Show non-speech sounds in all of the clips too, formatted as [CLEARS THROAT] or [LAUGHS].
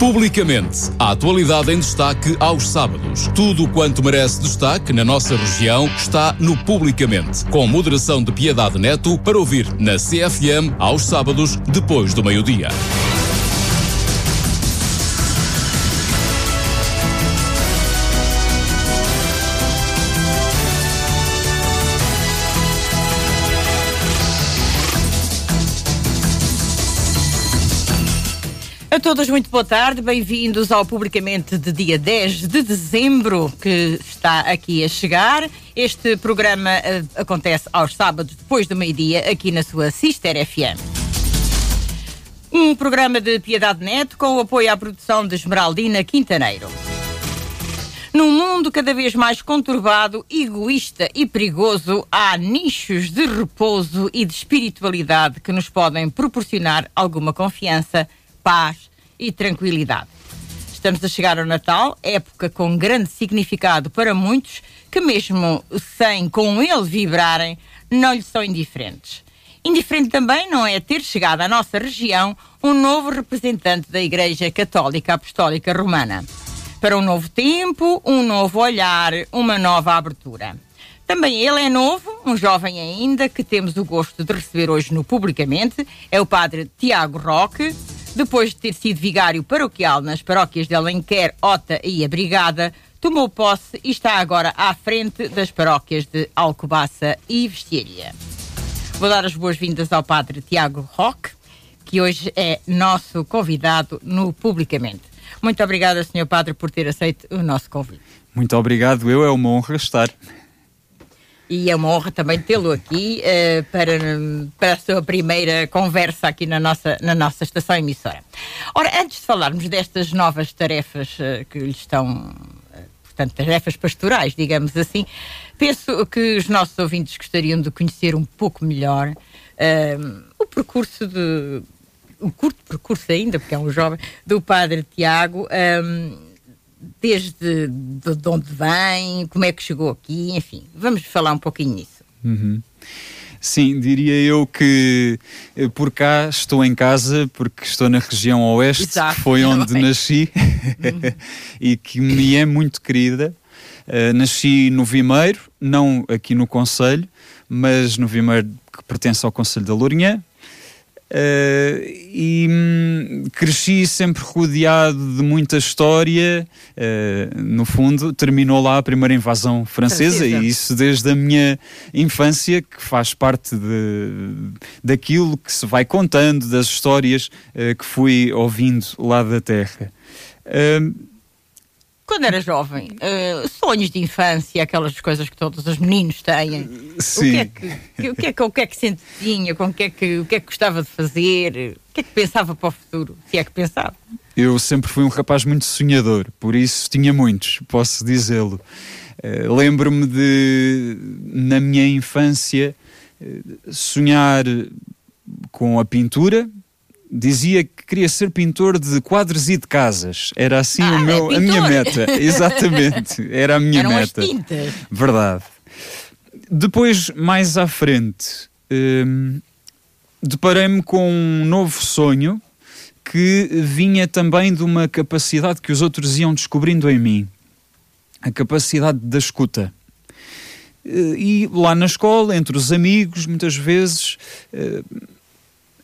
Publicamente, a atualidade em destaque aos sábados. Tudo quanto merece destaque na nossa região está no Publicamente, com moderação de Piedade Neto para ouvir na CFM aos sábados, depois do meio-dia. A todos, muito boa tarde, bem-vindos ao Publicamente de dia 10 de dezembro, que está aqui a chegar. Este programa uh, acontece aos sábados, depois do meio-dia, aqui na sua Sister FM. Um programa de Piedade Neto com o apoio à produção de Esmeraldina Quintaneiro. Num mundo cada vez mais conturbado, egoísta e perigoso, há nichos de repouso e de espiritualidade que nos podem proporcionar alguma confiança paz e tranquilidade. Estamos a chegar ao Natal, época com grande significado para muitos que, mesmo sem com ele vibrarem, não lhe são indiferentes. Indiferente também não é ter chegado à nossa região um novo representante da Igreja Católica Apostólica Romana. Para um novo tempo, um novo olhar, uma nova abertura. Também ele é novo, um jovem ainda, que temos o gosto de receber hoje no Publicamente, é o padre Tiago Roque, depois de ter sido vigário paroquial nas paróquias de Alenquer, Ota e Abrigada, tomou posse e está agora à frente das paróquias de Alcobaça e Vestiaria. Vou dar as boas-vindas ao padre Tiago Roque, que hoje é nosso convidado no Publicamente. Muito obrigada, Sr. Padre, por ter aceito o nosso convite. Muito obrigado, eu é uma honra estar e é uma honra também tê-lo aqui uh, para, para a sua primeira conversa aqui na nossa, na nossa estação emissora. Ora, antes de falarmos destas novas tarefas uh, que lhe estão, uh, portanto, tarefas pastorais, digamos assim, penso que os nossos ouvintes gostariam de conhecer um pouco melhor o percurso de. um curto percurso ainda, porque é um jovem, do Padre Tiago desde de, de onde vem, como é que chegou aqui, enfim, vamos falar um pouquinho nisso. Uhum. Sim, diria eu que eh, por cá estou em casa porque estou na região oeste, Exato, que foi onde [LAUGHS] bem. nasci uhum. [LAUGHS] e que me é muito querida. Uh, nasci no Vimeiro, não aqui no Conselho, mas no Vimeiro que pertence ao Conselho da Lourinhã, Uh, e hum, cresci sempre rodeado de muita história. Uh, no fundo, terminou lá a primeira invasão francesa, francesa, e isso desde a minha infância, que faz parte de, daquilo que se vai contando, das histórias uh, que fui ouvindo lá da terra. Quando era jovem, uh, sonhos de infância, aquelas coisas que todos os meninos têm. Sim. O que é que, o que, é que, o que, é que sentia? Com o, que é que, o que é que gostava de fazer? O que é que pensava para o futuro? Se é que pensava? Eu sempre fui um rapaz muito sonhador, por isso tinha muitos, posso dizê-lo. Uh, Lembro-me de, na minha infância, uh, sonhar com a pintura, dizia que queria ser pintor de quadros e de casas. Era assim ah, o meu, é a minha meta. [LAUGHS] Exatamente. Era a minha Eram meta. As tintas. Verdade. Depois, mais à frente, hum, deparei-me com um novo sonho que vinha também de uma capacidade que os outros iam descobrindo em mim. A capacidade da escuta. Eh, e lá na escola, entre os amigos, muitas vezes eh,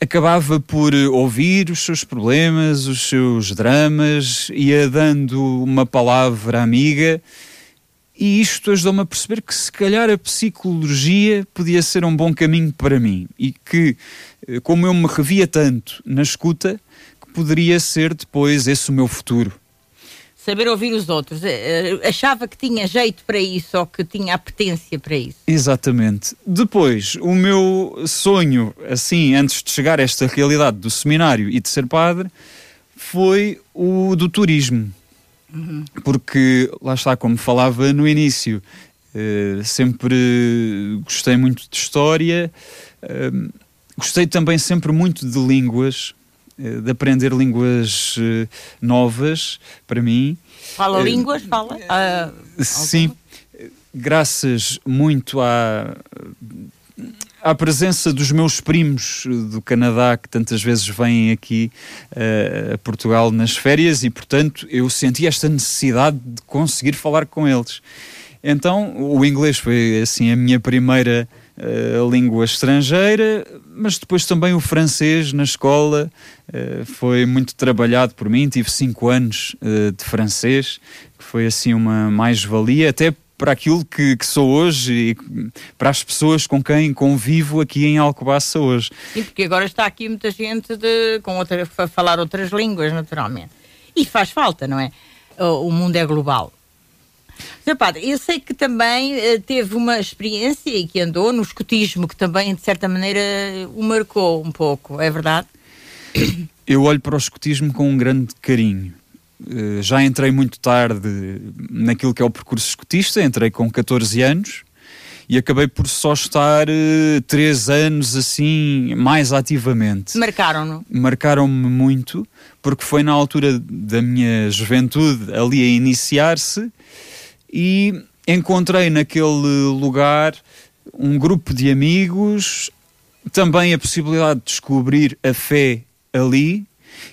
acabava por ouvir os seus problemas, os seus dramas, ia dando uma palavra amiga. E isto ajudou-me a perceber que se calhar a psicologia podia ser um bom caminho para mim e que, eh, como eu me revia tanto na escuta, que poderia ser depois esse o meu futuro saber ouvir os outros. Eh, eh, achava que tinha jeito para isso ou que tinha apetência para isso. Exatamente. Depois, o meu sonho, assim, antes de chegar a esta realidade do seminário e de ser padre, foi o do turismo. Uhum. Porque, lá está, como falava no início, uh, sempre gostei muito de história, gostei também sempre muito de línguas, eh, de aprender línguas uh, novas para mim. Fala uh, línguas? Fala? Uh, sim, graças muito à, à presença dos meus primos do Canadá, que tantas vezes vêm aqui uh, a Portugal nas férias, e portanto eu senti esta necessidade de conseguir falar com eles. Então o inglês foi assim a minha primeira uh, língua estrangeira, mas depois também o francês na escola uh, foi muito trabalhado por mim. Tive cinco anos de francês, que foi assim uma mais-valia, até para aquilo que, que, sou hoje e para as pessoas com quem convivo aqui em Alcobaça hoje. Sim, porque agora está aqui muita gente de, com outra, a falar outras línguas, naturalmente. E faz falta, não é? O mundo é global. Sr. Padre, eu sei que também uh, teve uma experiência e que andou no escotismo, que também, de certa maneira, o marcou um pouco, é verdade? Eu olho para o escotismo com um grande carinho eh, já entrei muito tarde naquilo que é o percurso escotista, entrei com 14 anos e acabei por só estar uh, três anos assim mais ativamente. Marcaram-no? Marcaram-me muito, porque foi na altura da minha juventude ali a iniciar-se e encontrei naquele lugar um grupo de amigos, também a possibilidade de descobrir a fé ali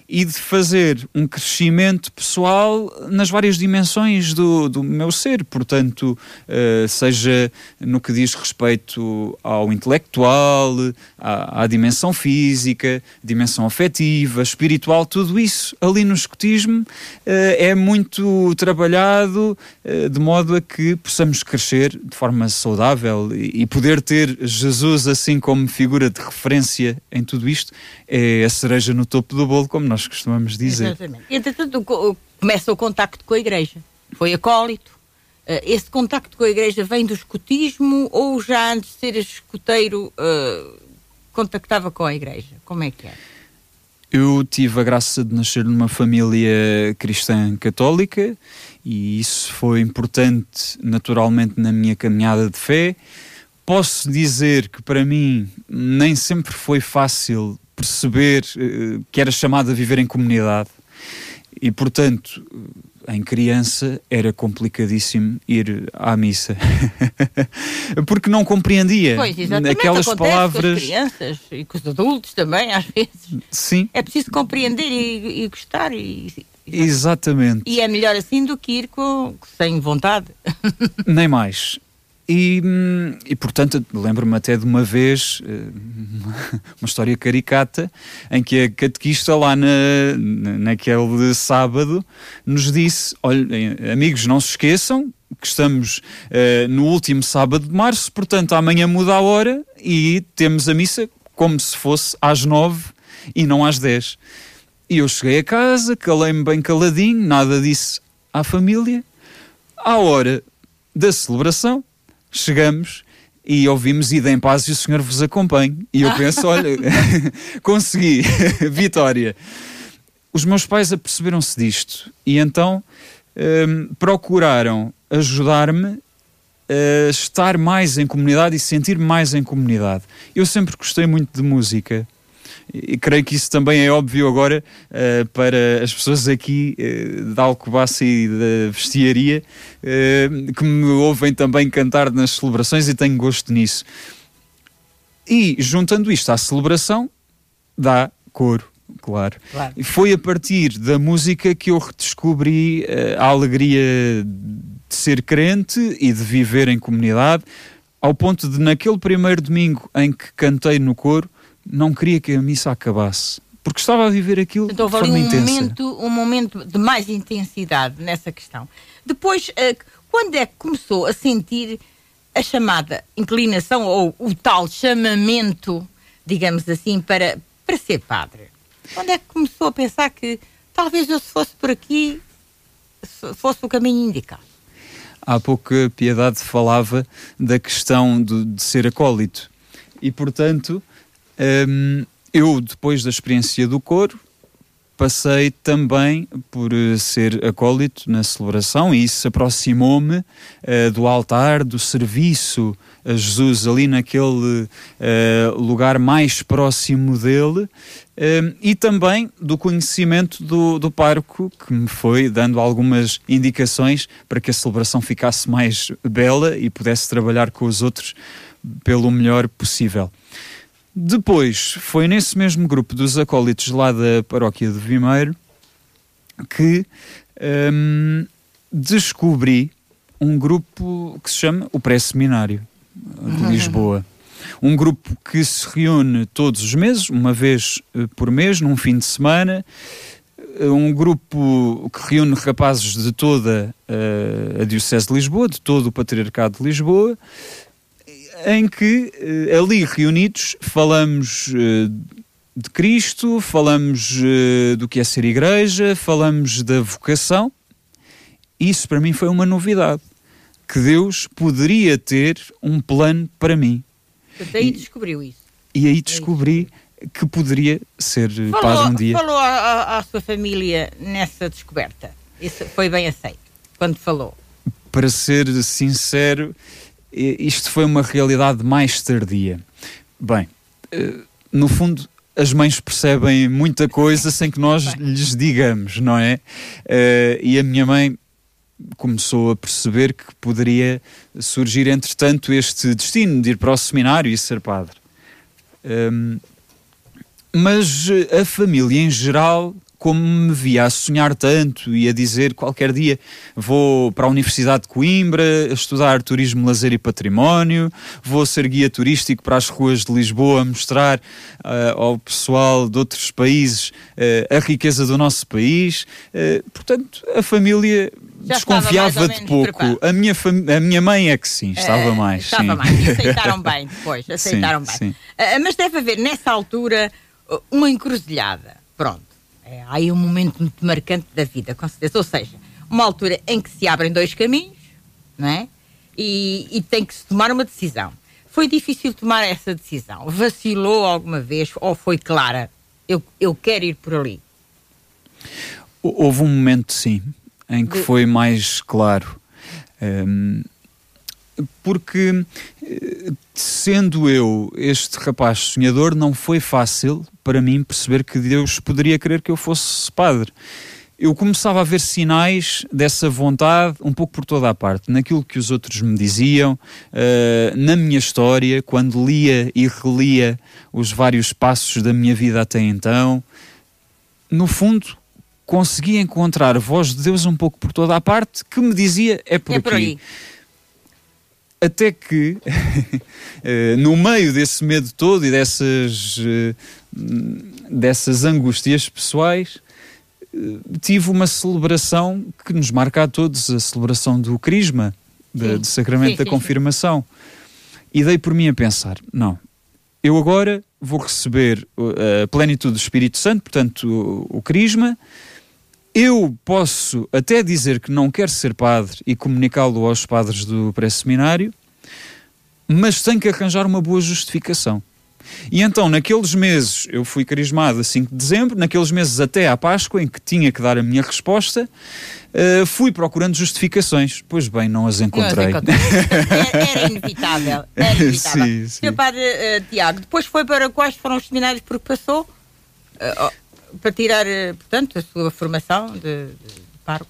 e de fazer um crescimento pessoal nas várias dimensões do, do meu ser, portanto, uh, seja no que diz respeito ao intelectual, à, à, dimensão física, dimensão afetiva, espiritual, tudo isso ali no escotismo uh, é muito trabalhado uh, de modo a que possamos crescer de forma saudável e, e poder ter Jesus assim como figura de referência em tudo isto é a cereja no topo do bolo, como nós costumamos dizer. Exatamente. Entretanto, começa o contacto com a igreja. Foi acólito. Uh, esse contacto com a igreja vem do escutismo ou já antes de ser escuteiro uh, contactava com a igreja? Como é que é? Eu tive a graça de nascer numa família cristã católica e isso foi importante naturalmente na minha caminhada de fé. Posso dizer que para mim nem sempre foi fácil perceber uh, que era chamado a viver em comunidade e, portanto, em criança era complicadíssimo ir à missa [LAUGHS] porque não compreendia pois, aquelas palavras. Com as crianças e com os adultos também, às vezes. Sim. É preciso compreender e, e gostar. E, Exatamente. E é melhor assim do que ir com, sem vontade. [LAUGHS] Nem mais. E, hum, e portanto, lembro-me até de uma vez, eh, [LAUGHS] uma história caricata, em que a catequista lá na, naquele sábado nos disse: olhem, amigos, não se esqueçam que estamos uh, no último sábado de março, portanto, amanhã muda a hora e temos a missa como se fosse às nove e não às dez. E eu cheguei a casa, calei-me bem caladinho, nada disse à família. À hora da celebração, chegamos e ouvimos Ida em paz e o Senhor vos acompanhe. E eu penso, [LAUGHS] olha, [LAUGHS] consegui, [LAUGHS] vitória. Os meus pais aperceberam-se disto e então um, procuraram ajudar-me a estar mais em comunidade e sentir mais em comunidade. Eu sempre gostei muito de música e creio que isso também é óbvio agora uh, para as pessoas aqui uh, da Alcobaça e da Vestiaria uh, que me ouvem também cantar nas celebrações e tenho gosto nisso. E juntando isto à celebração, dá coro. Claro. claro. E foi a partir da música que eu redescobri a alegria de ser crente e de viver em comunidade, ao ponto de, naquele primeiro domingo em que cantei no coro, não queria que a missa acabasse. Porque estava a viver aquilo então, de forma um intensa. Momento, um momento de mais intensidade nessa questão. Depois, uh, quando é que começou a sentir a chamada inclinação ou o tal chamamento, digamos assim, para, para ser padre? Quando é que começou a pensar que talvez eu se fosse por aqui fosse o caminho indicado? Há pouco a Piedade falava da questão de, de ser acólito. E, portanto, um, eu, depois da experiência do coro, passei também por uh, ser acólito na celebração e isso aproximou-me uh, do altar, do serviço a Jesus ali naquele uh, lugar mais próximo dele e também do conhecimento do, do parco que me foi dando algumas indicações para que a celebração ficasse mais bela e pudesse trabalhar com os outros pelo melhor possível. Depois, foi nesse mesmo grupo dos acólitos lá da paróquia de Vimeiro que hum, descobri um grupo que se chama o Pré-Seminário de Lisboa. Um grupo que se reúne todos os meses, uma vez eh, por mês, num fim de semana. Eh, um grupo que reúne rapazes de toda uh, a Diocese de Lisboa, de todo o Patriarcado de Lisboa, em que uh, ali reunidos falamos uh, de Cristo, falamos do que é ser igreja, falamos da vocação. Isso para mim foi uma novidade que Deus poderia ter um plano para mim. Portanto, aí descobriu isso. E aí descobri que poderia ser falou, padre um dia. Falou à, à, sua família nessa descoberta? Isso foi bem aceito, quando falou? Para ser sincero, isto foi uma realidade mais tardia. Bem, eh, no fundo, as mães percebem muita coisa sem que nós lhes digamos, não é? Eh, e a minha mãe começou a perceber que poderia surgir, entretanto, este destino de ir para o seminário e ser padre. Um, mas a família em geral, como me via a sonhar tanto e a dizer qualquer dia vou para a Universidade de Coimbra estudar turismo, lazer e património, vou ser guia turístico para as ruas de Lisboa, mostrar uh, ao pessoal de outros países uh, a riqueza do nosso país. Uh, portanto, a família já desconfiava de pouco. A minha, a minha mãe é que sim, estava uh, mais. Estava sim. mais, aceitaram [LAUGHS] bem depois, aceitaram sim, bem. Uh, mas deve haver nessa altura uma encruzilhada. Pronto. É, há aí um momento muito marcante da vida, com certeza. Ou seja, uma altura em que se abrem dois caminhos, não é? E, e tem que se tomar uma decisão. Foi difícil tomar essa decisão? Vacilou alguma vez ou foi clara? Eu, eu quero ir por ali. Houve um momento, sim, em que foi mais claro. Um, porque, eh, sendo eu este rapaz sonhador, não foi fácil para mim perceber que Deus poderia querer que eu fosse padre. Eu começava a ver sinais dessa vontade um pouco por toda a parte, naquilo que os outros me diziam, uh, na minha história, quando lia e relia os vários passos da minha vida até então. No fundo, consegui encontrar a voz de Deus um pouco por toda a parte que me dizia é por é aqui. Por. Até que, [LAUGHS] eh, no meio desse medo todo e dessas, eh, dessas angústias pessoais, eh, tive uma celebração que nos marca a todos, a celebração do Crisma, de, do Sacramento da Confirmação. E dei por mim a pensar, não, eu agora vou receber a plenitude do Espírito Santo, portanto o, o Crisma, eu posso até dizer que não quero ser padre e comunicá-lo aos padres do pré-seminário, mas tenho que arranjar uma boa justificação. E então, naqueles meses, eu fui carismado a 5 de dezembro, naqueles meses até à Páscoa, em que tinha que dar a minha resposta, uh, fui procurando justificações. Pois bem, não as encontrei. Não as encontrei. [LAUGHS] era, era, inevitável. Era inevitável. Sim, sim. Seu padre uh, Tiago, depois foi para quais foram os seminários por que passou? Uh, para tirar, eh, portanto, a sua formação de, de parco?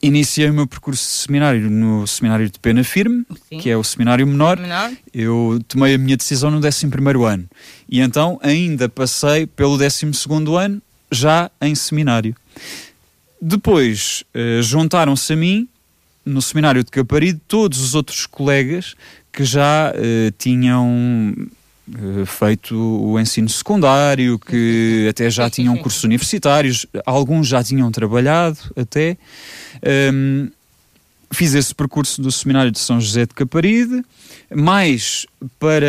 Iniciei o meu percurso de seminário no Seminário de Pena Firme, Sim. que é o seminário menor. menor. Eu tomei a minha decisão no 11 ano. E então ainda passei pelo 12 ano, já em seminário. Depois uh, juntaram-se a mim, no Seminário de Caparido, todos os outros colegas que já uh, tinham eh, feito o ensino secundário, que até já tinham cursos universitários, alguns já tinham trabalhado até. Um, fiz esse percurso do Seminário de São José de Caparide, mais para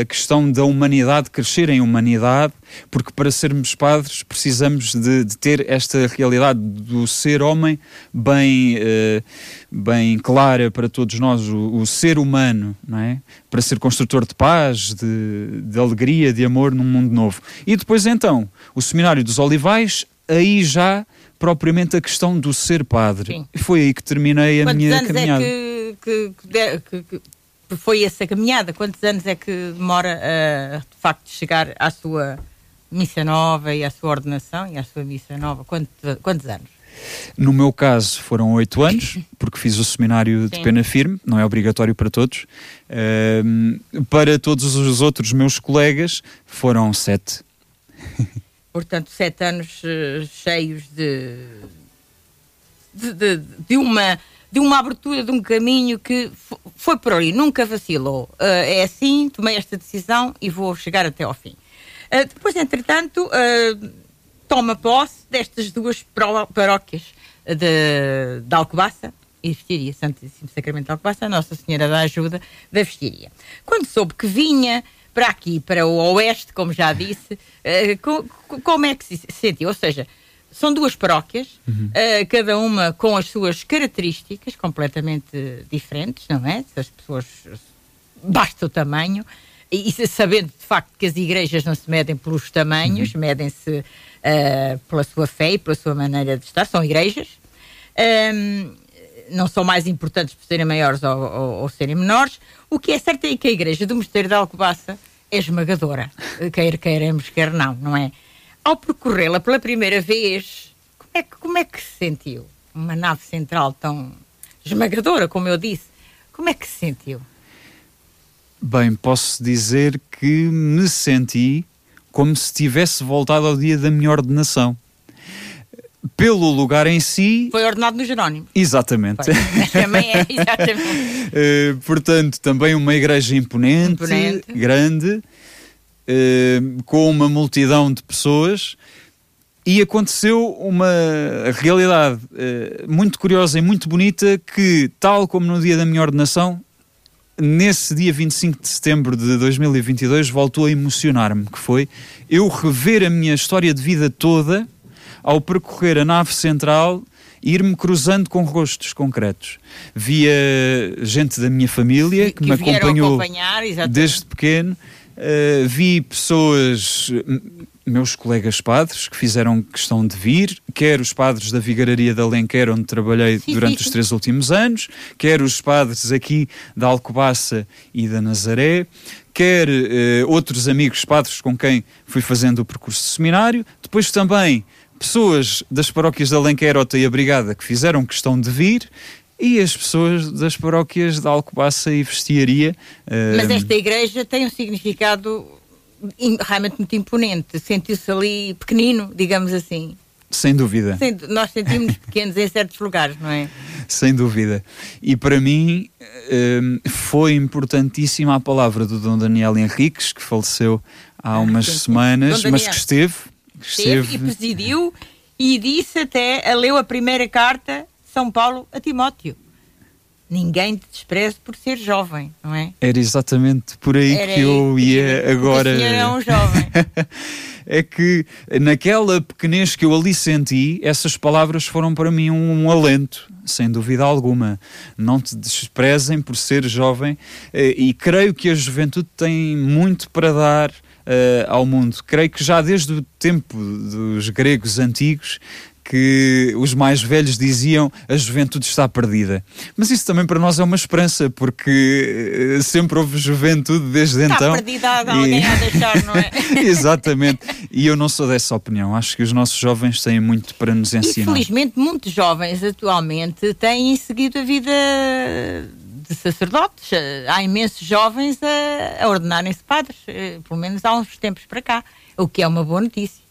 a questão da humanidade, crescer em humanidade, porque para sermos padres precisamos de, de ter esta realidade do ser homem bem, uh, bem clara para todos nós, o, o, ser humano, não é? Para ser construtor de paz, de, de alegria, de amor num mundo novo. E depois então, o Seminário dos Olivais, aí já propriamente a questão do ser padre. Sim. Foi aí que terminei a Quantos minha anos é caminhada. É que, que, que, que, foi essa caminhada? Quantos anos é que demora uh, de facto chegar à sua missa nova e à sua ordenação e à sua missa nova? Quantos, quantos anos? No meu caso foram oito anos, [LAUGHS] porque fiz o seminário de Sim. pena firme, não é obrigatório para todos. Ahm, para todos os outros meus colegas foram sete. Portanto, sete anos eh, cheios de, de, de, de uma, de uma abertura de um caminho que fo- foi por ali, nunca vacilou. Eh, é assim, tomei esta decisão e vou chegar até ao fim. Eh, depois, entretanto, eh, toma posse destas duas paróquias de, de Alcobaça e Vestiria, Santíssimo Sacramento de Alcobaça, a Nossa Senhora da Ajuda da Vestiria. Quando soube que vinha para aqui, para o oeste, como já disse, co- como é que se sentiu? Ou seja, são duas paróquias, eh, cada uma com as suas características completamente diferentes, não é? As pessoas basta o tamanho, e, e sabendo de facto que as igrejas não se medem pelos tamanhos, medem-se eh, pela sua fé e pela sua maneira de estar, são igrejas. Ahm, não são mais importantes por serem maiores ou, ou- ou serem menores. O que é certo é que a igreja do Mosteiro de Alcobaça é esmagadora, quer queiramos, quer não, não é? Ao percorrê-la pela primeira vez, como é, que, como é que se sentiu? Uma nave central tão esmagadora, como eu disse. Como é que se sentiu? Bem, posso dizer que me senti como se tivesse voltado ao dia da minha ordenação. Pelo lugar em si, Foi ordenado no Jerónimo. exatamente. [LAUGHS] Também é, exatamente. [LAUGHS] Eh, portanto, também uma igreja imponente, Imponente. grande, eh, com uma multidão de pessoas. E aconteceu uma realidade eh, muito curiosa e muito bonita que, tal como no dia da minha ordenação, nesse dia 25 de setembro de 2022 voltou a emocionar-me, que foi eu rever a minha história de vida toda ao percorrer a nave central ir-me cruzando com rostos concretos. Via gente da minha família que, me vieram acompanhou desde pequeno. Uh, vi pessoas, meus colegas padres, que fizeram questão de vir, quer os padres da Vigararia de Alenquer, onde trabalhei durante os três últimos anos, quer os padres aqui da Alcobaça e da Nazaré, quer eh, outros amigos padres com quem fui fazendo o percurso de seminário, depois também pessoas das paróquias de Alenquer, Ota e a Brigada que fizeram questão de vir, e as pessoas das paróquias de Alcobaça e Vestiaria. eh, Mas esta igreja tem um significado realmente muito imponente. Sentiu-se ali pequenino, digamos assim. Sem dúvida, Sendo- Nós sentimos [LAUGHS] pequenos em certos lugares, não é? sem dúvida. E para mim hum, foi importantíssima a palavra do Dom Daniel Henriques, que faleceu há umas sim, sim. semanas, mas que esteve. Esteve e presidiu e disse até, leu a primeira carta São Paulo a Timóteo. Ninguém te despreze por ser jovem, não é? Era exatamente por aí Era que eu ia agora. O senhor é um jovem. [LAUGHS] é que naquela pequenez que eu ali senti, essas palavras foram para mim um, alento, sem dúvida alguma. Não te desprezem por ser jovem, eh, e creio que a juventude tem muito para dar. Eh, ao mundo. Creio que já desde o tempo dos gregos antigos que os mais velhos diziam a juventude está perdida. Mas isso também para nós é uma esperança, porque eh, sempre houve juventude desde Está então. perdida alguém E- a deixar, não é? [LAUGHS] Exatamente. E eu não sou dessa opinião. Acho que os nossos jovens têm muito para nos ensinar. felizmente muitos jovens atualmente têm seguido a vida de sacerdotes. Eh, Há imensos jovens a, a ordenarem-se padres, eh, pelo menos há uns tempos para cá, o que é uma boa notícia.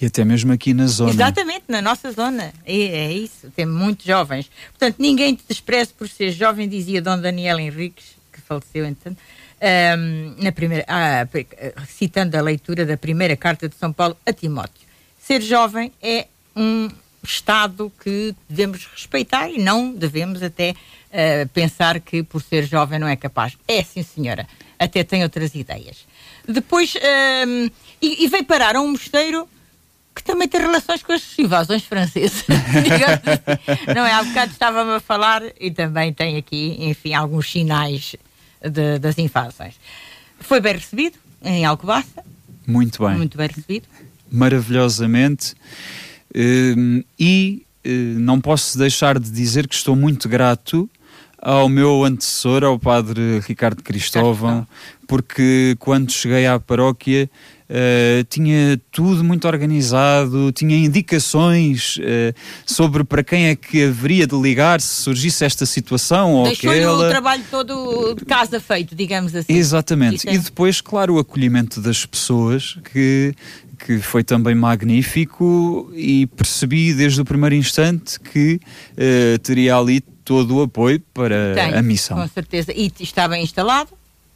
E até mesmo aqui na zona. Exatamente, na nossa zona. É, é isso, tem muitos jovens. Portanto, ninguém te despreze por ser jovem, dizia Dom Daniel Henriques, que faleceu entretanto, ahm, na primeira, ah, pe- citando a leitura da primeira carta de São Paulo a Timóteo. Ser jovem é um estado que devemos respeitar e não devemos até ah, pensar que por ser jovem não é capaz. É sim, senhora. Até tem outras ideias. Depois, ahm, e, e veio parar a um mosteiro que também tem relações com as invasões francesas. [LAUGHS] assim. Não é? Há bocado estava-me a falar e também tem aqui, enfim, alguns sinais de- das invasões. Foi bem recebido em Alcobaça, Muito bem. muito bem recebido. Maravilhosamente. Hum, e eh, não posso deixar de dizer que estou muito grato ao meu antecessor, ao padre Ricardo Cristóvão, porque quando cheguei à paróquia Uh, tinha tudo muito organizado, tinha indicações uh, sobre para quem é que haveria de ligar se surgisse esta situação ou aquela. o trabalho todo de casa feito, digamos assim. Exatamente. E depois, claro, o acolhimento das pessoas que que foi também magnífico e percebi desde o primeiro instante que uh, teria ali todo o apoio para Tem, a missão. Com certeza. E está bem instalado,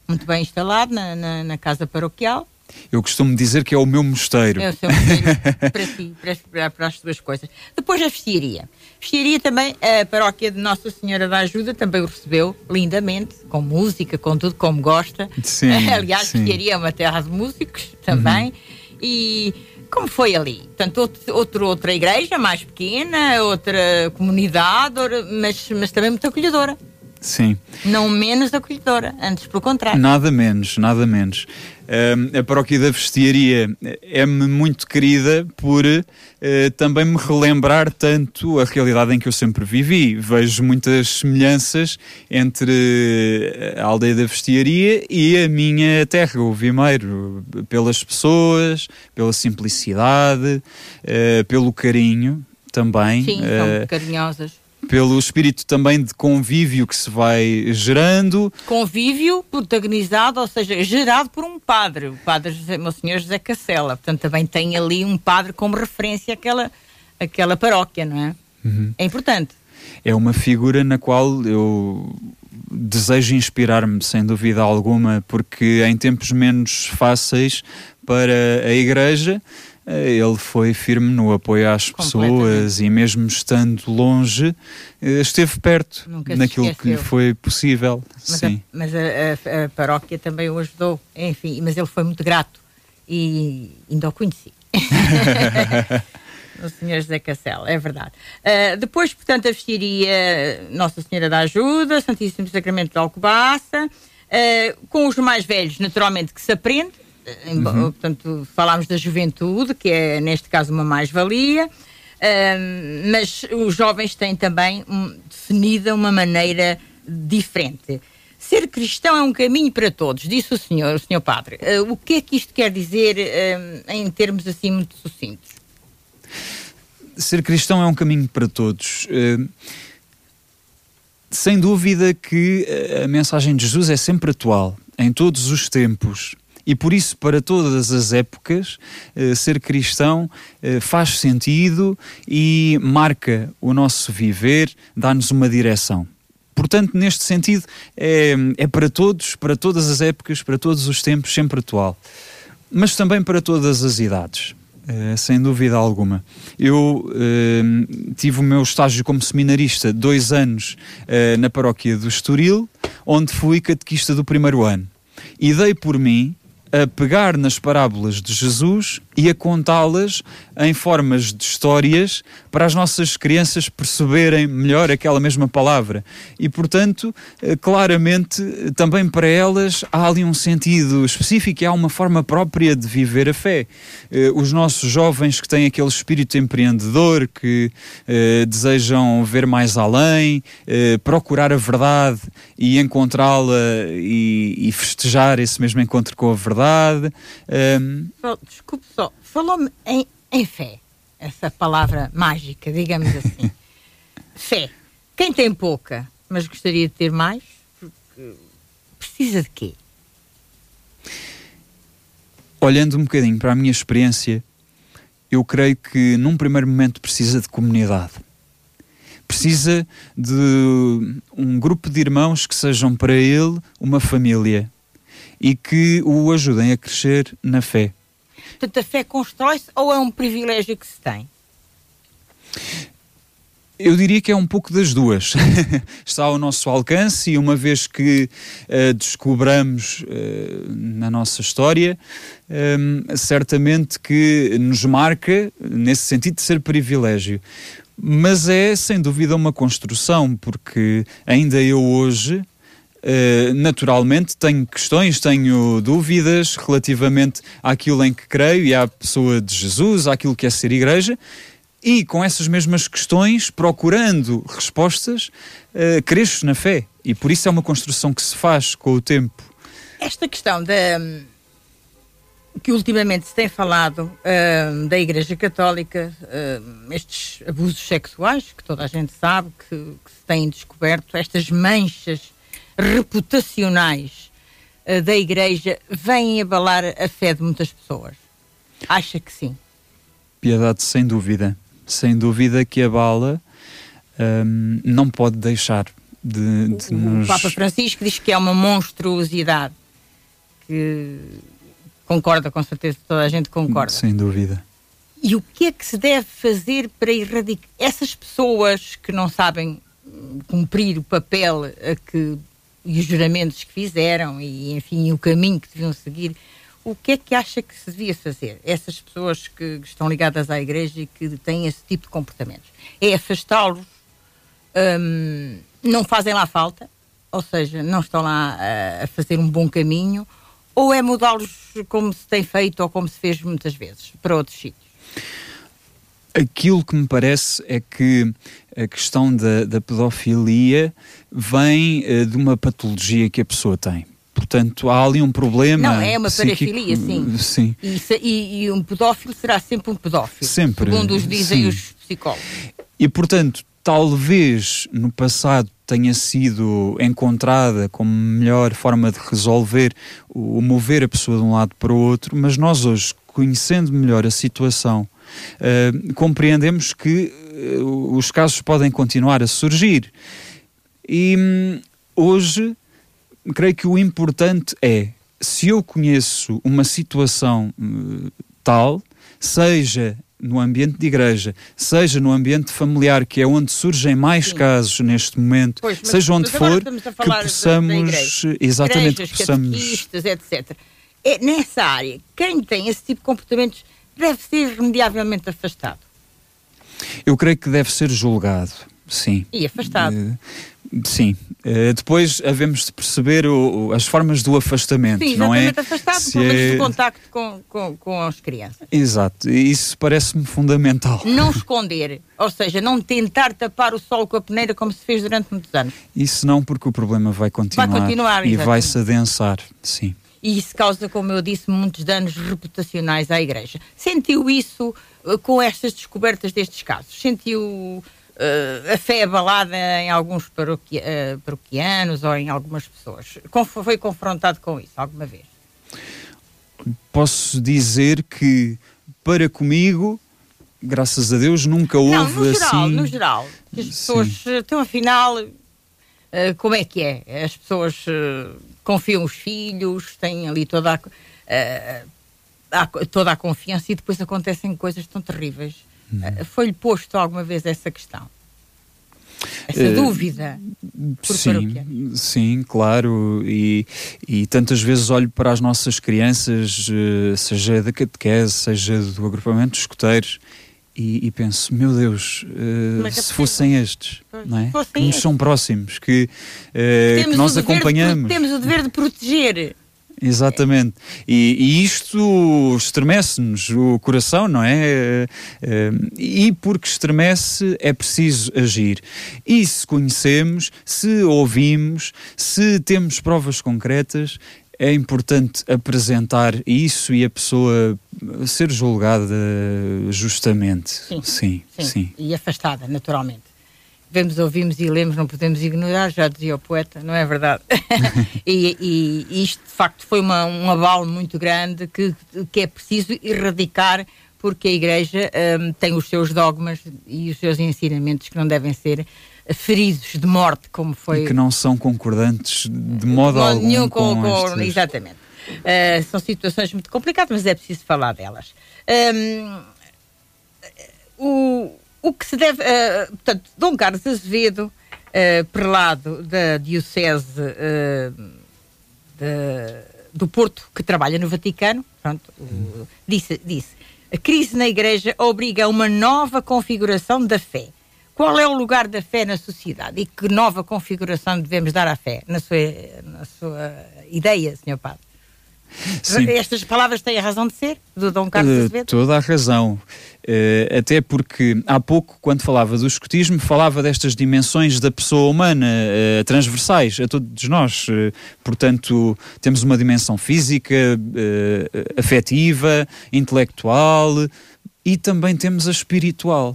muito bem instalado na, na, na casa paroquial. Eu costumo dizer que é o meu mosteiro. É o seu mosteiro [LAUGHS] para si, para, para, as duas coisas. Depois a vestiaria. Vestiaria também, a paróquia de Nossa Senhora da Ajuda também o recebeu lindamente, com música, com tudo como gosta. Sim, [LAUGHS] Aliás, sim. vestiaria é uma terra de músicos também. Uhum. E como foi ali? Portanto, outro, outra igreja mais pequena, outra comunidade, mas, mas também muito acolhedora. Sim. Não menos acolhedora, antes pelo contrário. Nada menos, nada menos. A paróquia da Vestiaria é-me muito querida por uh, também me relembrar tanto a realidade em que eu sempre vivi. Vejo muitas semelhanças entre a aldeia da Vestiaria e a minha terra, o Vimeiro, pelas pessoas, pela simplicidade, pelo carinho também. Sim, são carinhosas pelo espírito também de convívio que se vai gerando. Convívio protagonizado, ou seja, gerado por um padre, o padre José, meu senhor José Cacela. Portanto, também tem ali um padre como referência àquela, àquela paróquia, não é? Uhum. É importante. É uma figura na qual eu desejo inspirar-me, sem dúvida alguma, porque em tempos menos fáceis para a Igreja ele foi firme no apoio às pessoas e mesmo estando longe eh, esteve perto Nunca naquilo que lhe foi possível. Mas, Sim. A, mas a, a, paróquia também o ajudou, enfim, mas ele foi muito grato e ainda o conheci. [LAUGHS] o Senhor José Cacel, é verdade. Uh, depois, portanto, a vestiria Nossa Senhora da Ajuda, Santíssimo Sacramento da Alcobaça, uh, com os mais velhos, naturalmente, que se aprende, Uhum. Portanto, falámos da juventude, que é neste caso uma mais-valia, uh, mas os jovens têm também um, definida uma maneira diferente. Ser cristão é um caminho para todos, disse o senhor, o senhor padre. Uh, o que é que isto quer dizer uh, em termos assim muito sucintos? Ser cristão é um caminho para todos. Sem dúvida que a mensagem de Jesus é sempre atual, em todos os tempos. E por isso, para todas as épocas, eh, ser cristão eh, faz sentido e marca o nosso viver, dá-nos uma direção. Portanto, neste sentido, é, é para todos, para todas as épocas, para todos os tempos, sempre atual. Mas também para todas as idades. Uh, sem dúvida alguma. Eu tive o meu estágio como seminarista dois anos na paróquia do Estoril, onde fui catequista do primeiro ano. E dei por mim a pegar nas parábolas de Jesus e a contá-las em formas de histórias para as nossas crianças perceberem melhor aquela mesma palavra. E, portanto, eh, claramente, também para elas há ali um sentido específico e há uma forma própria de viver a fé. Eh, os nossos jovens que têm aquele espírito empreendedor, que eh, desejam ver mais além, procurar a verdade e encontrá-la e festejar esse mesmo encontro com a verdade. Desculpe só, falou-me em, em fé, essa palavra mágica, digamos assim. [LAUGHS] fé. Quem tem pouca, mas gostaria de ter mais, precisa de quê? Olhando um bocadinho para a minha experiência, eu creio que num primeiro momento precisa de comunidade. Precisa de um grupo de irmãos que sejam para ele uma família e que o ajudem a crescer na fé. Portanto, a fé constrói-se ou é um privilégio que se tem? Eu diria que é um pouco das duas. [LAUGHS] Está ao nosso alcance e uma vez que uh, descobramos uh, na nossa história, um, ehm, certamente que nos marca nesse sentido de ser privilégio. Mas é sem dúvida uma construção, porque ainda eu hoje Uh, naturalmente tenho questões, tenho dúvidas relativamente àquilo em que creio e à pessoa de Jesus, àquilo que é ser igreja, e com essas mesmas questões, procurando respostas, uh, cresço na fé. E por isso é uma construção que se faz com o tempo. Esta questão da que ultimamente se tem falado uh, da Igreja Católica, uh, estes abusos sexuais, que toda a gente sabe que, que se têm descoberto, estas manchas reputacionais uh, da Igreja, vêm abalar a fé de muitas pessoas. Acha que sim? Piedade, sem dúvida. Sem dúvida que abala, um, não pode deixar de, de o, nos... o Papa Francisco diz que é uma monstruosidade que Concorda, com certeza, toda a gente concorda. Sem dúvida. E o que é que se deve fazer para erradicar essas pessoas que não sabem cumprir o papel a que, e os juramentos que fizeram e, enfim, o caminho que deviam seguir? O que é que acha que se devia fazer? Essas pessoas que estão ligadas à igreja e que têm esse tipo de comportamentos. É afastá-los, hum, não fazem lá falta, ou seja, não estão lá a, a fazer um bom caminho, ou é mudá-los como se tem feito ou como se fez muitas vezes para outros sítios? Aquilo que me parece é que a questão da, da pedofilia vem uh, de uma patologia que a pessoa tem. Portanto, há ali um problema. Não, é uma parafilia, sim. sim. E, e, e, um pedófilo será sempre um pedófilo. Sempre. Segundo os dizem sim. os psicólogos. E, portanto, talvez no passado tenha sido encontrada como melhor forma de resolver o mover a pessoa de um lado para o outro, mas nós hoje, conhecendo melhor a situação, uh, compreendemos que uh, os casos podem continuar a surgir. E um, hoje, creio que o importante é, se eu conheço uma situação uh, tal, seja no ambiente de igreja, seja no ambiente familiar, que é onde surgem mais Sim. casos neste momento, pois, mas, seja onde for, que possamos, exatamente, Igrejas, que possamos... etc. É, nessa área, quem tem esse tipo de comportamentos deve ser remediavelmente afastado. Eu creio que deve ser julgado, sim. E afastado. Uh, Sim. Uh, depois havemos de perceber o, o, as formas do afastamento, Sim, não é? afastado, Se pelo menos é... do contacto com, com, com as crianças. Exato, isso parece-me fundamental. Não [LAUGHS] esconder, ou seja, não tentar tapar o sol com a peneira como se fez durante muitos anos. Isso não, porque o problema vai continuar, vai continuar e vai-se adensar, sim. E isso causa, como eu disse, muitos danos reputacionais à Igreja. Sentiu isso uh, com estas descobertas destes casos? Sentiu uh, a fé abalada em alguns uh, paroquianos ou em algumas pessoas. foi confrontado com isso alguma vez? Posso dizer que para comigo, graças a Deus, nunca houve Não, no geral, assim... no geral. As pessoas estão afinal, uh, como é que é? As pessoas confiam os filhos, têm ali toda a, toda a confiança e depois acontecem coisas tão terríveis Hum. Foi-lhe posto alguma vez essa questão? Essa uh, dúvida? sim, sim, claro. E, e tantas vezes olho para as nossas crianças, uh, seja da catequese, seja do agrupamento dos escuteiros, e, e, penso, meu Deus, uh, se fossem estes, não é? que nos são próximos, que, uh, que nós acompanhamos. De, temos o dever de proteger Exatamente. E, e isto estremece-nos o coração, não é? Eh, e porque estremece é preciso agir. E se conhecemos, se ouvimos, se temos provas concretas, é importante apresentar isso e a pessoa ser julgada justamente. Sim, sim. sim. sim. E afastada, naturalmente vemos, ouvimos e lemos, não podemos ignorar, já dizia o poeta, não é verdade? e, [LAUGHS] e, e, isto, de facto, foi uma, um abalo muito grande que, que é preciso erradicar, porque a Igreja um, tem os seus dogmas e os seus ensinamentos que não devem ser feridos de morte, como foi. E que não são concordantes de modo, de modo algum nenhum com, com, com Exatamente. Uh, são situações muito complicadas, mas é preciso falar delas. Um, o, o que se deve. Uh, portanto, Dom Carlos Azevedo, uh, prelado da Diocese uh, de, do Porto, que trabalha no Vaticano, pronto, uh, disse, disse: a crise na Igreja obriga a uma nova configuração da fé. Qual é o lugar da fé na sociedade e que nova configuração devemos dar à fé, na sua, na sua ideia, Sr. Padre? Sim. Estas palavras têm a razão de ser, do Dom Carlos uh, Azevedo? Toda a razão. Uh, até porque há pouco, quando falava do escotismo, falava destas dimensões da pessoa humana, uh, transversais a todos nós. Portanto, temos uma dimensão física, afetiva, intelectual e também temos a espiritual.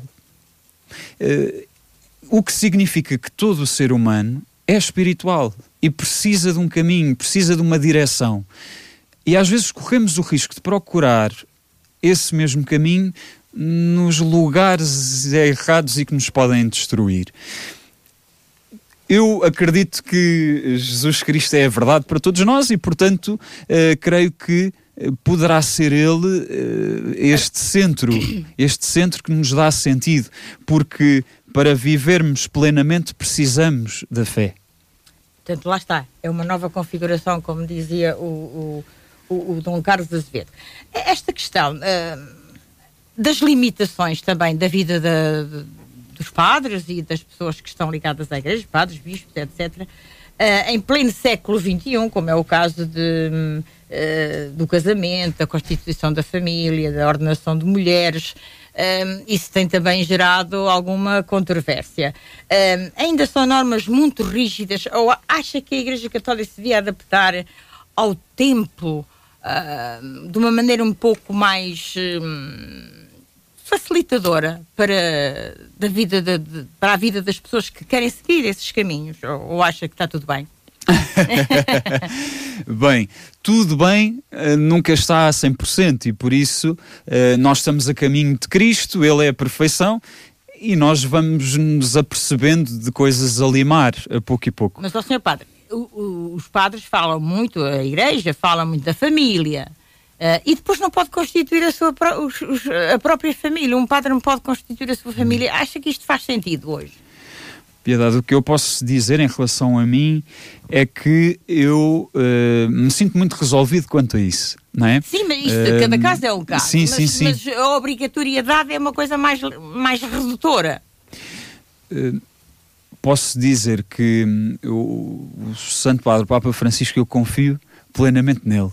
O que significa que todo ser humano é espiritual e precisa de um caminho, precisa de uma direção. E às vezes corremos o risco de procurar esse mesmo caminho nos lugares errados e que nos podem destruir. Eu acredito que Jesus Cristo é a verdade para todos nós e, portanto, uh, creio que poderá ser ele uh, este centro, este centro que nos dá sentido, porque para vivermos plenamente precisamos da fé. Portanto, lá está, é uma nova configuração, como dizia o, o, o, o Dom Carlos Azevedo. Esta questão. Uh, das limitações também da vida dos padres e das pessoas que estão ligadas à igreja, padres, bispos, etc., uh, eh, em pleno século XXI, como é o caso de, uh, do casamento, da constituição da família, da ordenação de mulheres, um, eh, isso tem também gerado alguma controvérsia. Um, ainda são normas muito rígidas, ou acha que a Igreja Católica se devia adaptar ao tempo uh, de uma maneira um pouco mais. Um, facilitadora para, da vida de, de, para a vida das pessoas que querem seguir esses caminhos? Ou, ou acha que está tudo bem? [LAUGHS] bem, tudo bem uh, nunca está a 100% e por isso uh, nós estamos a caminho de Cristo, Ele é a perfeição e nós vamos nos apercebendo de coisas a limar a pouco e pouco. Mas, ó, Sr. Padre, o, o, os padres falam muito, a Igreja fala muito da família, Uh, e depois não pode constituir a sua os, os, a própria família. Um padre não pode constituir a sua família. Acha que isto faz sentido hoje? Piedade, o que eu posso dizer em relação a mim é que eu uh, me sinto muito resolvido quanto a isso, não é? Sim, mas isto, uh, cada caso é um caso. Sim, mas, sim, sim. Mas a obrigatoriedade é uma coisa mais, mais redutora. Uh, posso dizer que hum, o, o Santo Padre, o Papa Francisco, eu confio plenamente nele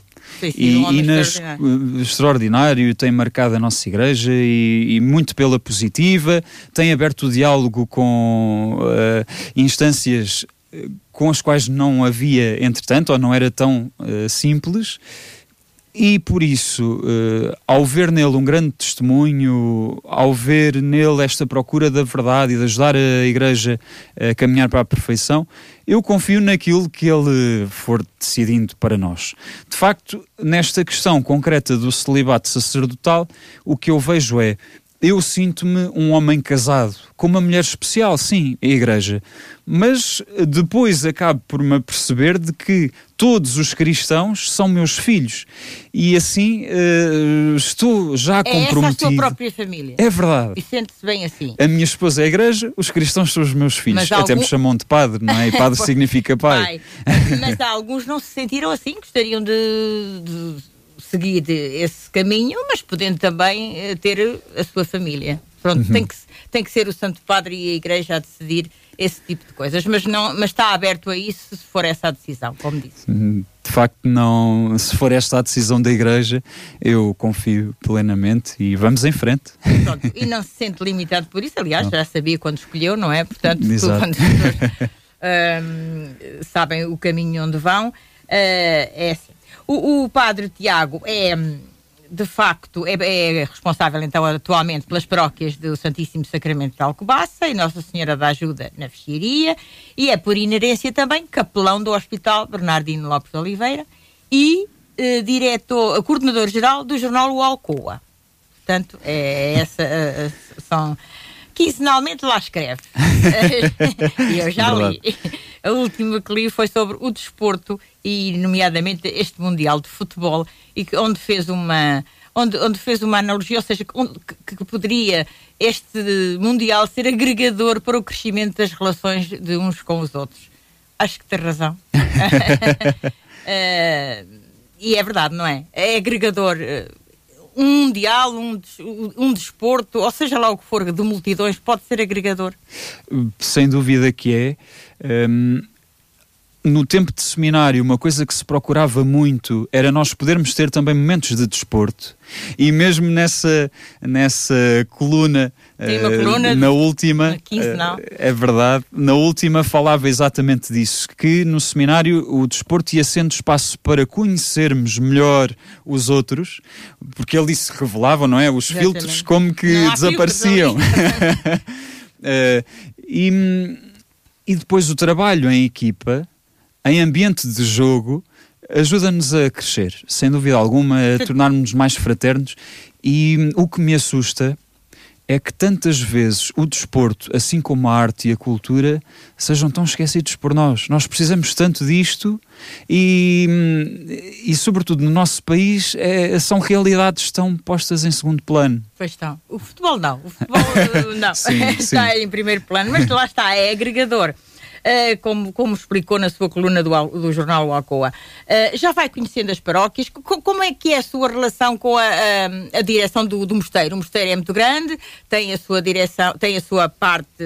e, um e nas, extraordinário. extraordinário. tem marcado a nossa igreja e, e, muito pela positiva, tem aberto o diálogo com uh, instâncias eh, com as quais não havia, entretanto, ou não era tão uh, simples. E por isso, uh, ao ver nele um grande testemunho, ao ver nele esta procura da verdade e de ajudar a Igreja a caminhar para a perfeição, eu confio naquilo que ele for decidindo para nós. De facto, nesta questão concreta do celibato sacerdotal, o que eu vejo é eu sinto-me um homem casado, com uma mulher especial, sim, a igreja. Mas depois acabo por me aperceber de que todos os cristãos são meus filhos. E assim uh, estou já é comprometido. Essa a sua própria família. É verdade. E sente-se bem assim. A minha esposa é a igreja, os cristãos são os meus filhos. Mas Até algum... me chamam de padre, não é? E padre [LAUGHS] significa pai. pai. Mas alguns não se sentiram assim, gostariam de, de seguir esse caminho, mas podendo também eh, ter a sua família. Pronto, uhum. tem, que, tem que ser o Santo Padre e a Igreja a decidir esse tipo de coisas, mas, não, mas está aberto a isso se for essa a decisão, como disse. Uhum. De facto, não, se for esta a decisão da Igreja, eu confio plenamente e vamos em frente. Pronto, e não se sente limitado por isso, aliás, não. já sabia quando escolheu, não é? Portanto, quando as pessoas [LAUGHS] sabem o caminho onde vão, uh, é assim o, o padre Tiago é, de facto, é, é, responsável então atualmente pelas paróquias do Santíssimo Sacramento de Alcobaça e Nossa Senhora da Ajuda na Fechiaria e é por inerência também capelão do Hospital Bernardino Lopes de Oliveira e eh, diretor, coordenador-geral do jornal O Alcoa. Portanto, é essa, uh, são quinzenalmente lá escreve. [LAUGHS] e eu já li. A última que li foi sobre o desporto e, nomeadamente, este Mundial de Futebol, e que, onde fez uma. Onde, onde fez uma analogia, ou seja, que, que poderia este Mundial ser agregador para o crescimento das relações de uns com os outros. Acho que tem razão. uh, [LAUGHS] [LAUGHS] e é verdade, não é? É agregador. Uh, um mundial, um, um desporto, ou seja lá o que for, de multidões, pode ser agregador? Sem dúvida que é. Um, no tempo de seminário, uma coisa que se procurava muito era nós podermos ter também momentos de desporto. E mesmo nessa, nessa coluna, uh, coluna na última, 15, uh, é verdade, na última falava exatamente disso, que no seminário o desporto ia sendo espaço para conhecermos melhor os outros, porque ali se revelavam, não é? Os exatamente. filtros como que desapareciam. uh, [LAUGHS] e, e depois o trabalho em equipa em ambiente de jogo ajuda-nos a crescer, sem dúvida alguma, a [LAUGHS] tornarmos mais fraternos. E o que me assusta é que tantas vezes o desporto, assim como a arte e a cultura, sejam tão esquecidos por nós. Nós precisamos tanto disto e, e sobretudo no nosso país, é, são realidades tão postas em segundo plano. Pois estão. O futebol não. O futebol [LAUGHS] não. sim, [LAUGHS] está sim. em primeiro plano, mas lá está, é agregador. Uh, como, como explicou na sua coluna do, do jornal Alcoa. Uh, já vai conhecendo as paróquias. Como é que é a sua relação com a, a, a direção do, do, mosteiro? O mosteiro é muito grande, tem a sua direção, tem a sua parte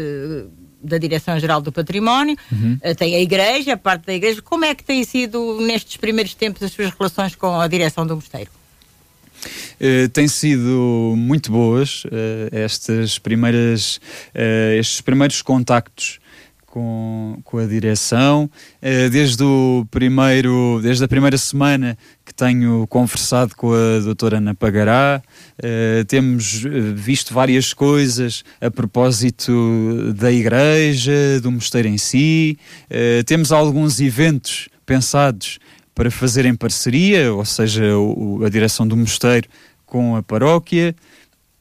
da Direção-Geral do Património, uhum. uh, tem a Igreja, a parte da Igreja. Como é que tem sido, nestes primeiros tempos, as suas relações com a direção do mosteiro? Uh, têm sido muito boas uh, estas primeiras, uh, estes primeiros contactos com, com a direção. Eh, desde, o primeiro, desde a primeira semana que tenho conversado com a doutora Ana Pagará, eh, temos eh, visto várias coisas a propósito da igreja, do mosteiro em si, temos alguns eventos pensados para fazer em parceria, ou seja, a direção do mosteiro com a paróquia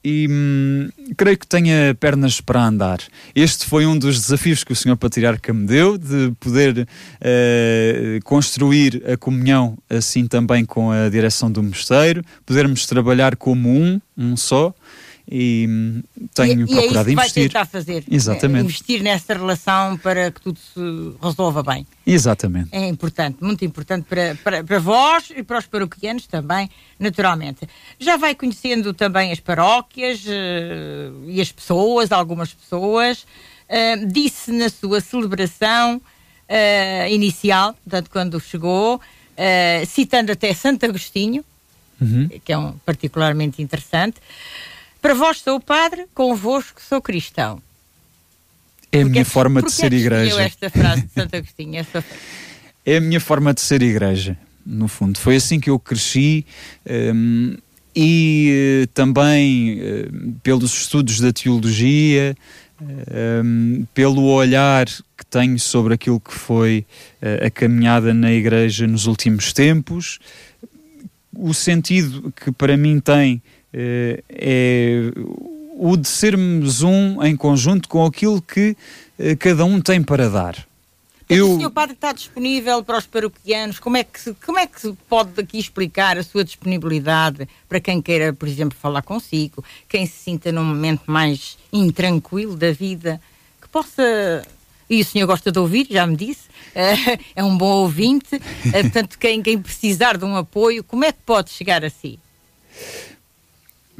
e hum, creio que tenha pernas para andar. Este foi um dos desafios que o Senhor Patriarca me deu, de poder uh, construir a comunhão assim também com a direção do mosteiro, podermos trabalhar como um, um só e hum, tenho e, procurado e é investir. Vai tentar fazer. Exatamente. investir nessa relação para que tudo se resolva bem. Exatamente. É importante, muito importante para, para, para vós e para os paroquianos também, naturalmente. Já vai conhecendo também as paróquias uh, e as pessoas, algumas pessoas. Uh, disse na sua celebração uh, inicial, portanto, quando chegou, citando até Santo Agostinho, uhum. que é um particularmente interessante. Para vós sou padre, convosco sou cristão. É a minha forma de ser igreja. esta frase de Santo Agostinho? Esta... É a minha forma de ser igreja, no fundo. Foi assim que eu cresci um, e uh, também uh, pelos estudos da teologia, um, pelo olhar que tenho sobre aquilo que foi uh, a caminhada na igreja nos últimos tempos, o sentido que para mim tem é o de sermos um em conjunto com aquilo que uh, cada um tem para dar. Eu... O senhor padre está disponível para os paroquianos? Como é, que, como é que pode aqui explicar a sua disponibilidade para quem queira, por exemplo, falar consigo, quem se sinta num momento mais intranquilo da vida, que possa. E o senhor gosta de ouvir, já me disse, [LAUGHS] é um bom ouvinte, portanto, quem, quem precisar de um apoio, como é que pode chegar a si?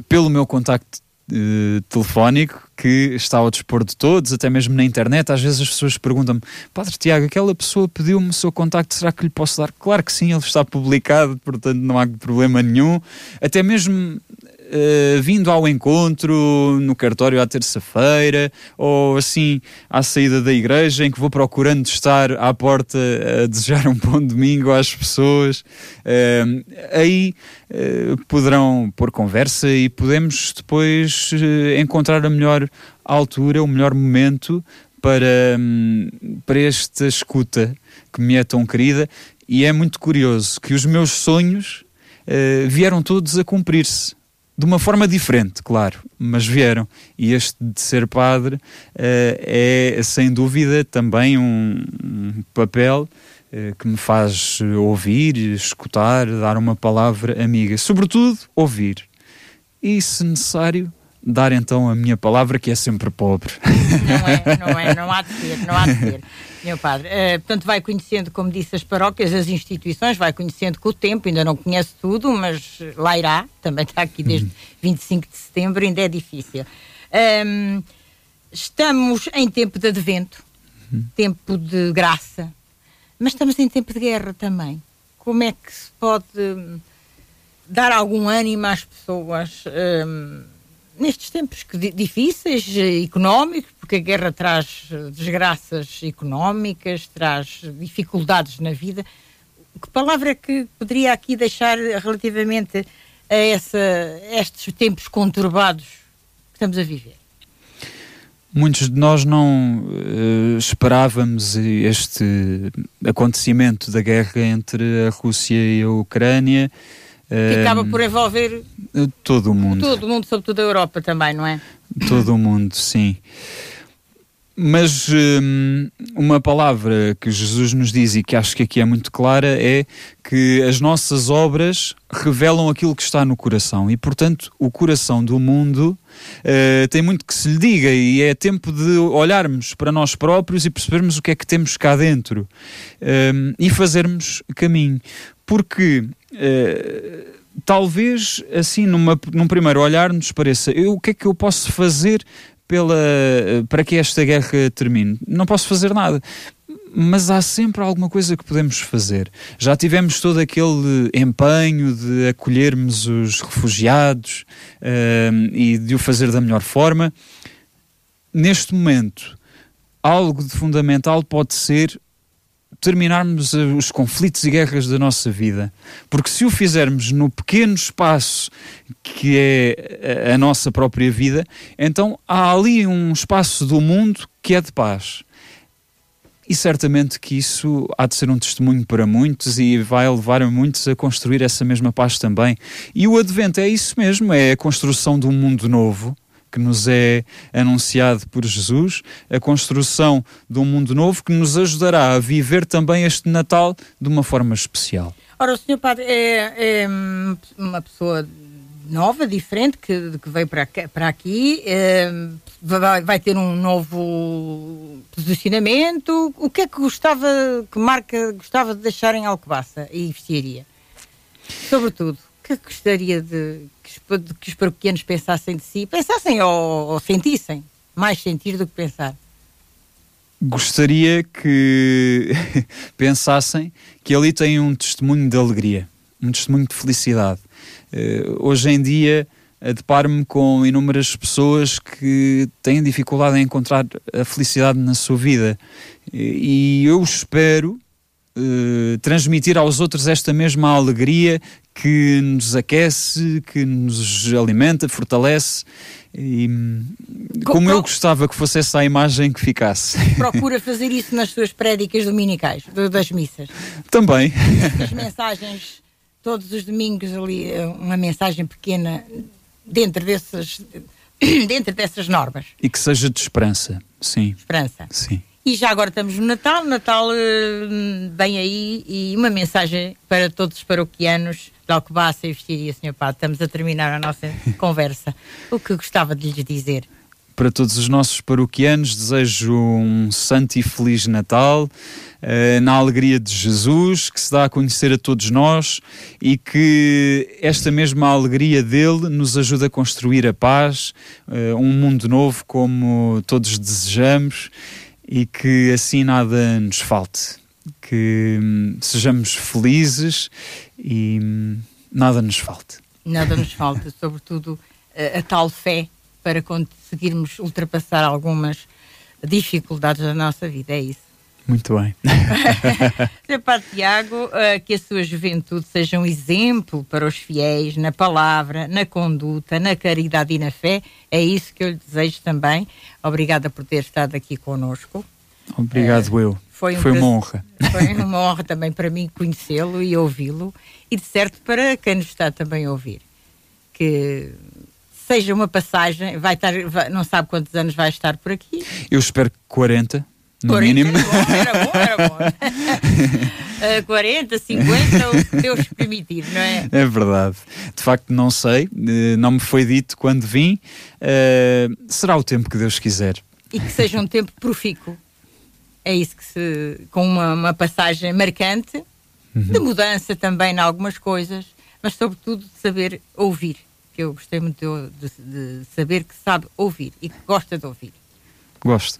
Pelo meu contacto uh, telefónico que está ao dispor de todos, até mesmo na internet. Às vezes as pessoas perguntam-me, Padre Tiago, aquela pessoa pediu-me o seu contacto, será que lhe posso dar? Claro que sim, ele está publicado, portanto não há problema nenhum. Até mesmo Uh, vindo ao encontro no cartório à terça-feira, ou assim à saída da igreja, em que vou procurando estar à porta a desejar um bom domingo às pessoas. Uh, aí uh, poderão pôr conversa e podemos depois encontrar a melhor altura, o melhor momento para, um, para esta escuta que me é tão querida. E é muito curioso que os meus sonhos vieram todos a cumprir-se de uma forma diferente, claro, mas vieram. E este de ser padre uh, é, sem dúvida, também um, um papel uh, que me faz ouvir, escutar, dar uma palavra amiga. Sobretudo, ouvir. E, se necessário, dar então a minha palavra, que é sempre pobre. Não é, não é, não há de ser, não há de ser [LAUGHS] meu padre. Uh, portanto, vai conhecendo, como disse, as paróquias, as instituições, vai conhecendo com o tempo, ainda não conhece tudo, mas lá irá, também está aqui desde 25 uhum. de setembro, ainda é difícil. Um, estamos em tempo de advento, uhum. tempo de graça, Mas estamos em tempo de guerra também. Como é que se pode dar algum ânimo às pessoas hum, nestes tempos difíceis, eh, económicos, porque a guerra traz eh, desgraças económicas, traz dificuldades na vida. Que palavra que poderia aqui deixar relativamente a, essa, estes tempos conturbados que estamos a viver? Muitos de nós não uh, esperávamos este acontecimento da guerra entre a Rússia e a Ucrânia. Que acaba por envolver todo o mundo. Todo o mundo, sobretudo a Europa também, não é? Todo o mundo, sim. Mas hum, uma palavra que Jesus nos diz e que acho que aqui é muito clara é que as nossas obras revelam aquilo que está no coração e, portanto, o coração do mundo uh, tem muito que se lhe diga e é tempo de olharmos para nós próprios e percebermos o que é que temos cá dentro um, e fazermos caminho. Porque. Uh, talvez assim numa, num primeiro olhar nos pareça eu, o que é que eu posso fazer pela, para que esta guerra termine. Não posso fazer nada. Mas há sempre alguma coisa que podemos fazer. Já tivemos todo aquele empenho de acolhermos os refugiados uh, e de o fazer da melhor forma. Neste momento, algo de fundamental pode ser terminarmos os conflitos e guerras da nossa vida. Porque se o fizermos no pequeno espaço que é a nossa própria vida, então há ali um espaço do mundo que é de paz. E certamente que isso há de ser um testemunho para muitos e vai levar a muitos a construir essa mesma paz também. E o advento é isso mesmo, é a construção de um mundo novo que nos é anunciado por Jesus, a construção de um mundo novo que nos ajudará a viver também este Natal de uma forma especial. Ora, o Sr. Padre é, é uma pessoa nova, diferente, que, que veio para, para aqui, é, vai, vai, ter um novo posicionamento. O que é que gostava, que marca gostava de deixar em Alcobaça e vestiaria? Sobretudo, que é que gostaria de que os paroquianos pensassem de si, pensassem ou, ou sentissem, mais sentir do que pensar? Gostaria que [LAUGHS] pensassem que ali tem um testemunho de alegria, um testemunho de felicidade. Uh, hoje em dia deparo-me com inúmeras pessoas que têm dificuldade em encontrar a felicidade na sua vida. E eu espero uh, transmitir aos outros esta mesma alegria que nos aquece, que nos alimenta, fortalece. E, como eu gostava que fosse essa a imagem que ficasse. Procura fazer isso nas suas prédicas dominicais, das missas. Também. As mensagens, todos os domingos ali, uma mensagem pequena dentro dessas, [CLEARS THROAT] dentro dessas normas. E que seja de esperança, sim. Esperança. Sim. E já agora estamos no Natal, Natal bem aí e uma mensagem para todos os paroquianos de Alcobaça e Vestiria, Sr. Padre. Estamos a terminar a nossa [LAUGHS] conversa. O que gostava de lhes dizer? Para todos os nossos paroquianos, desejo um santo e feliz Natal, uh, na alegria de Jesus, que se dá a conhecer a todos nós e que esta mesma alegria dele nos ajude a construir a paz, uh, um mundo novo como todos desejamos e que assim nada nos falte. Que hum, sejamos felizes e hum, nada nos falte. Nada nos [LAUGHS] falta, sobretudo a, a, tal fé para conseguirmos ultrapassar algumas dificuldades da nossa vida. É isso. Muito bem. [LAUGHS] Sr. Padre Tiago, uh, que a sua juventude seja um exemplo para os fiéis na palavra, na conduta, na caridade e na fé. É isso que eu lhe desejo também. Obrigada por ter estado aqui conosco. Obrigado, uh, eu. Foi, um foi uma honra. Foi uma honra [LAUGHS] também para mim conhecê-lo e ouvi-lo e de certo para quem nos está também a ouvir. Que seja uma passagem, vai estar, vai, não sabe quantos anos vai estar por aqui. Eu espero que 40 no 40, mínimo. Era bom, era bom, era bom. uh, 40, 50, o que Deus permitir, não é? É verdade. De facto, não sei, uh, não me foi dito quando vim. Uh, será o tempo que Deus quiser. E que seja um tempo profícuo. É isso que se. com uma, uma passagem marcante, uhum. de mudança também em algumas coisas, mas sobretudo de saber ouvir. Que eu gostei muito de, de, de saber que sabe ouvir e que gosta de ouvir. Gosto.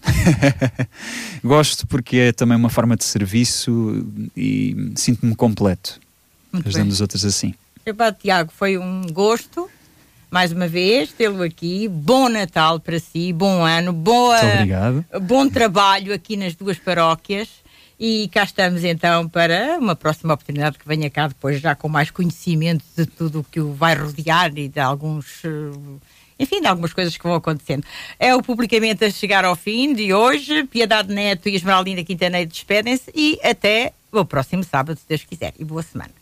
[LAUGHS] Gosto porque é também uma forma de serviço e sinto-me completo. Muito ajudando bem. os outros assim. Epá, Tiago, foi um gosto, mais uma vez, tê-lo aqui. Bom Natal para si, bom ano, boa, Muito obrigado. bom trabalho aqui nas duas paróquias. E cá estamos então para uma próxima oportunidade que venha cá depois, já com mais conhecimento de tudo o que o vai rodear e de alguns. Enfim, de algumas coisas que vão acontecendo. É o publicamente a chegar ao fim de hoje. Piedade Neto e Esmeraldina Quintaneiro despedem-se e até o próximo sábado, se Deus quiser. E boa semana.